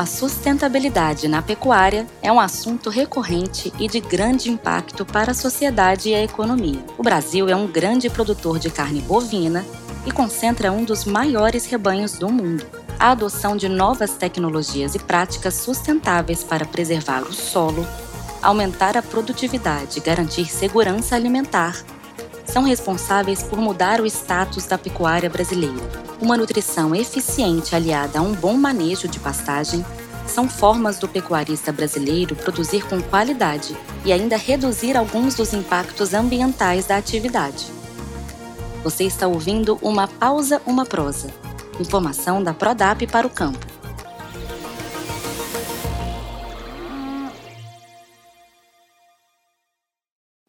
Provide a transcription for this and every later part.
A sustentabilidade na pecuária é um assunto recorrente e de grande impacto para a sociedade e a economia. O Brasil é um grande produtor de carne bovina e concentra um dos maiores rebanhos do mundo. A adoção de novas tecnologias e práticas sustentáveis para preservar o solo, aumentar a produtividade e garantir segurança alimentar são responsáveis por mudar o status da pecuária brasileira. Uma nutrição eficiente aliada a um bom manejo de pastagem são formas do pecuarista brasileiro produzir com qualidade e ainda reduzir alguns dos impactos ambientais da atividade. Você está ouvindo uma pausa, uma prosa. Informação da Prodap para o campo.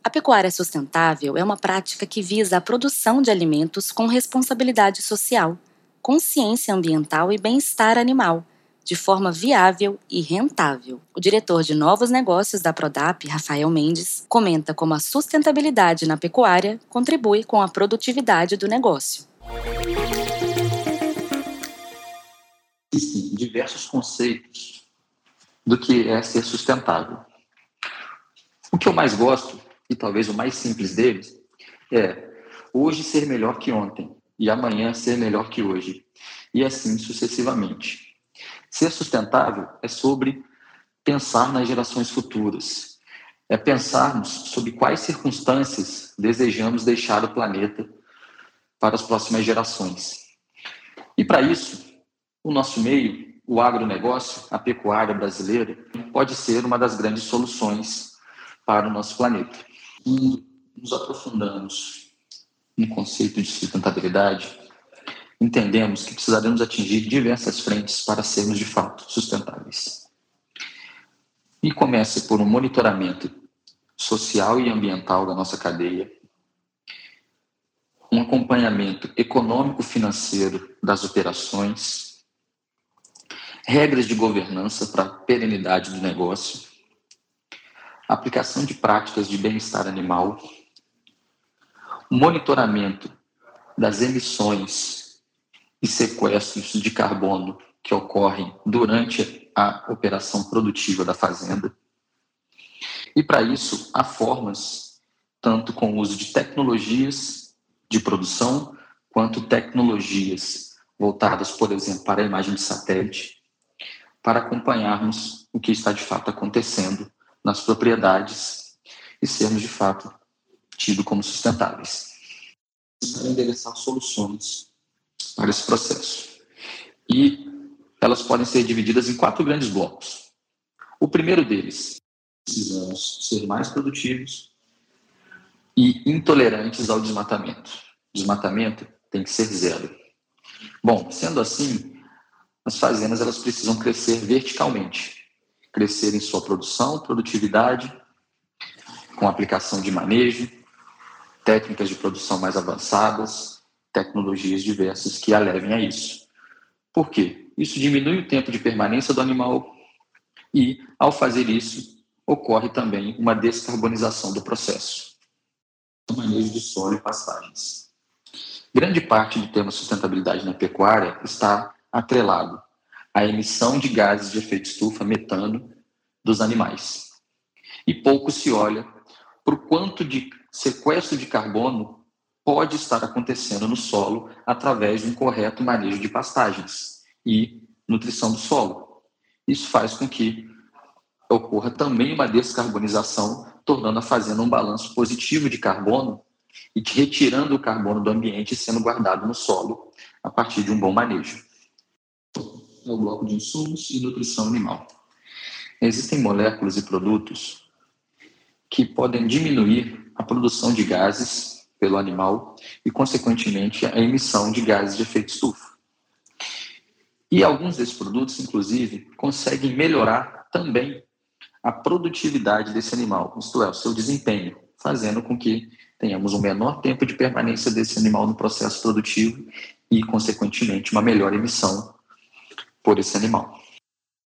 A pecuária sustentável é uma prática que visa a produção de alimentos com responsabilidade social, consciência ambiental e bem-estar animal, de forma viável e rentável. O diretor de novos negócios da Prodap, Rafael Mendes, comenta como a sustentabilidade na pecuária contribui com a produtividade do negócio. Existem diversos conceitos do que é ser sustentável. O que eu mais gosto e talvez o mais simples deles, é hoje ser melhor que ontem e amanhã ser melhor que hoje, e assim sucessivamente. Ser sustentável é sobre pensar nas gerações futuras, é pensarmos sobre quais circunstâncias desejamos deixar o planeta para as próximas gerações. E para isso, o nosso meio, o agronegócio, a pecuária brasileira, pode ser uma das grandes soluções para o nosso planeta e nos aprofundamos no conceito de sustentabilidade, entendemos que precisaremos atingir diversas frentes para sermos de fato sustentáveis. E começa por um monitoramento social e ambiental da nossa cadeia, um acompanhamento econômico-financeiro das operações, regras de governança para a perenidade do negócio, aplicação de práticas de bem-estar animal, monitoramento das emissões e sequestros de carbono que ocorrem durante a operação produtiva da fazenda. E para isso, há formas, tanto com o uso de tecnologias de produção, quanto tecnologias voltadas, por exemplo, para a imagem de satélite, para acompanharmos o que está de fato acontecendo nas propriedades e sermos, de fato, tidos como sustentáveis. Para endereçar soluções para esse processo. E elas podem ser divididas em quatro grandes blocos. O primeiro deles, precisamos ser mais produtivos e intolerantes ao desmatamento. Desmatamento tem que ser zero. Bom, sendo assim, as fazendas elas precisam crescer verticalmente crescer em sua produção, produtividade, com aplicação de manejo, técnicas de produção mais avançadas, tecnologias diversas que a levem a isso. Por quê? Isso diminui o tempo de permanência do animal e, ao fazer isso, ocorre também uma descarbonização do processo. O manejo de solo e pastagens. Grande parte do tema sustentabilidade na pecuária está atrelado a emissão de gases de efeito estufa, metano, dos animais. E pouco se olha para o quanto de sequestro de carbono pode estar acontecendo no solo através de um correto manejo de pastagens e nutrição do solo. Isso faz com que ocorra também uma descarbonização, tornando a fazenda um balanço positivo de carbono e retirando o carbono do ambiente sendo guardado no solo a partir de um bom manejo é o bloco de insumos e nutrição animal. Existem moléculas e produtos que podem diminuir a produção de gases pelo animal e, consequentemente, a emissão de gases de efeito estufa. E alguns desses produtos, inclusive, conseguem melhorar também a produtividade desse animal, isto é, o seu desempenho, fazendo com que tenhamos um menor tempo de permanência desse animal no processo produtivo e, consequentemente, uma melhor emissão por esse animal.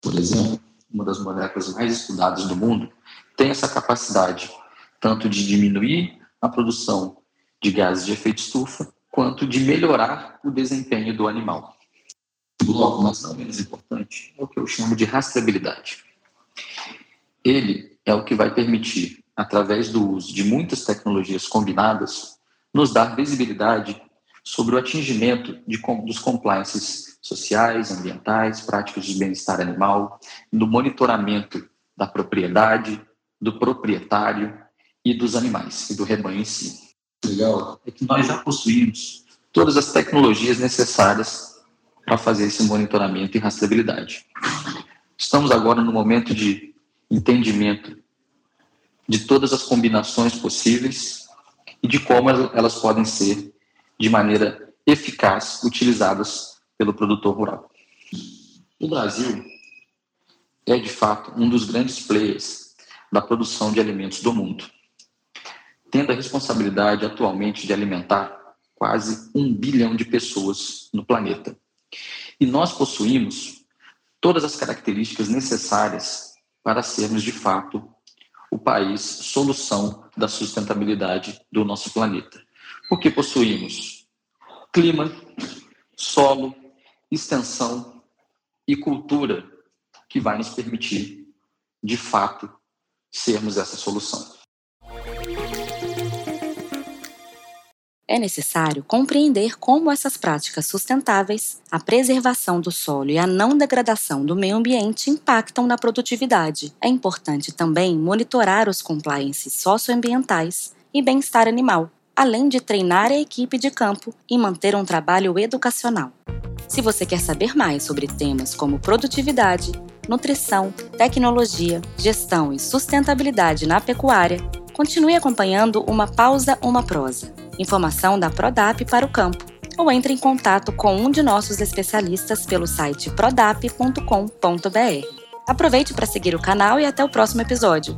Por exemplo, uma das moléculas mais estudadas do mundo tem essa capacidade tanto de diminuir a produção de gases de efeito estufa, quanto de melhorar o desempenho do animal. bloco, mas não menos importante, é o que eu chamo de rastreabilidade. Ele é o que vai permitir, através do uso de muitas tecnologias combinadas, nos dar visibilidade sobre o atingimento de, dos compliances sociais, ambientais, práticas de bem-estar animal, do monitoramento da propriedade, do proprietário e dos animais e do rebanho em si. Legal é que nós já possuímos todas as tecnologias necessárias para fazer esse monitoramento e rastreabilidade. Estamos agora no momento de entendimento de todas as combinações possíveis e de como elas podem ser de maneira eficaz utilizadas pelo produtor rural. O Brasil é, de fato, um dos grandes players da produção de alimentos do mundo, tendo a responsabilidade atualmente de alimentar quase um bilhão de pessoas no planeta. E nós possuímos todas as características necessárias para sermos, de fato, o país solução da sustentabilidade do nosso planeta. Porque possuímos clima, solo, extensão e cultura que vai nos permitir, de fato, sermos essa solução. É necessário compreender como essas práticas sustentáveis, a preservação do solo e a não degradação do meio ambiente impactam na produtividade. É importante também monitorar os compliances socioambientais e bem-estar animal, além de treinar a equipe de campo e manter um trabalho educacional. Se você quer saber mais sobre temas como produtividade, nutrição, tecnologia, gestão e sustentabilidade na pecuária, continue acompanhando Uma Pausa, Uma Prosa informação da Prodap para o campo, ou entre em contato com um de nossos especialistas pelo site prodap.com.br. Aproveite para seguir o canal e até o próximo episódio.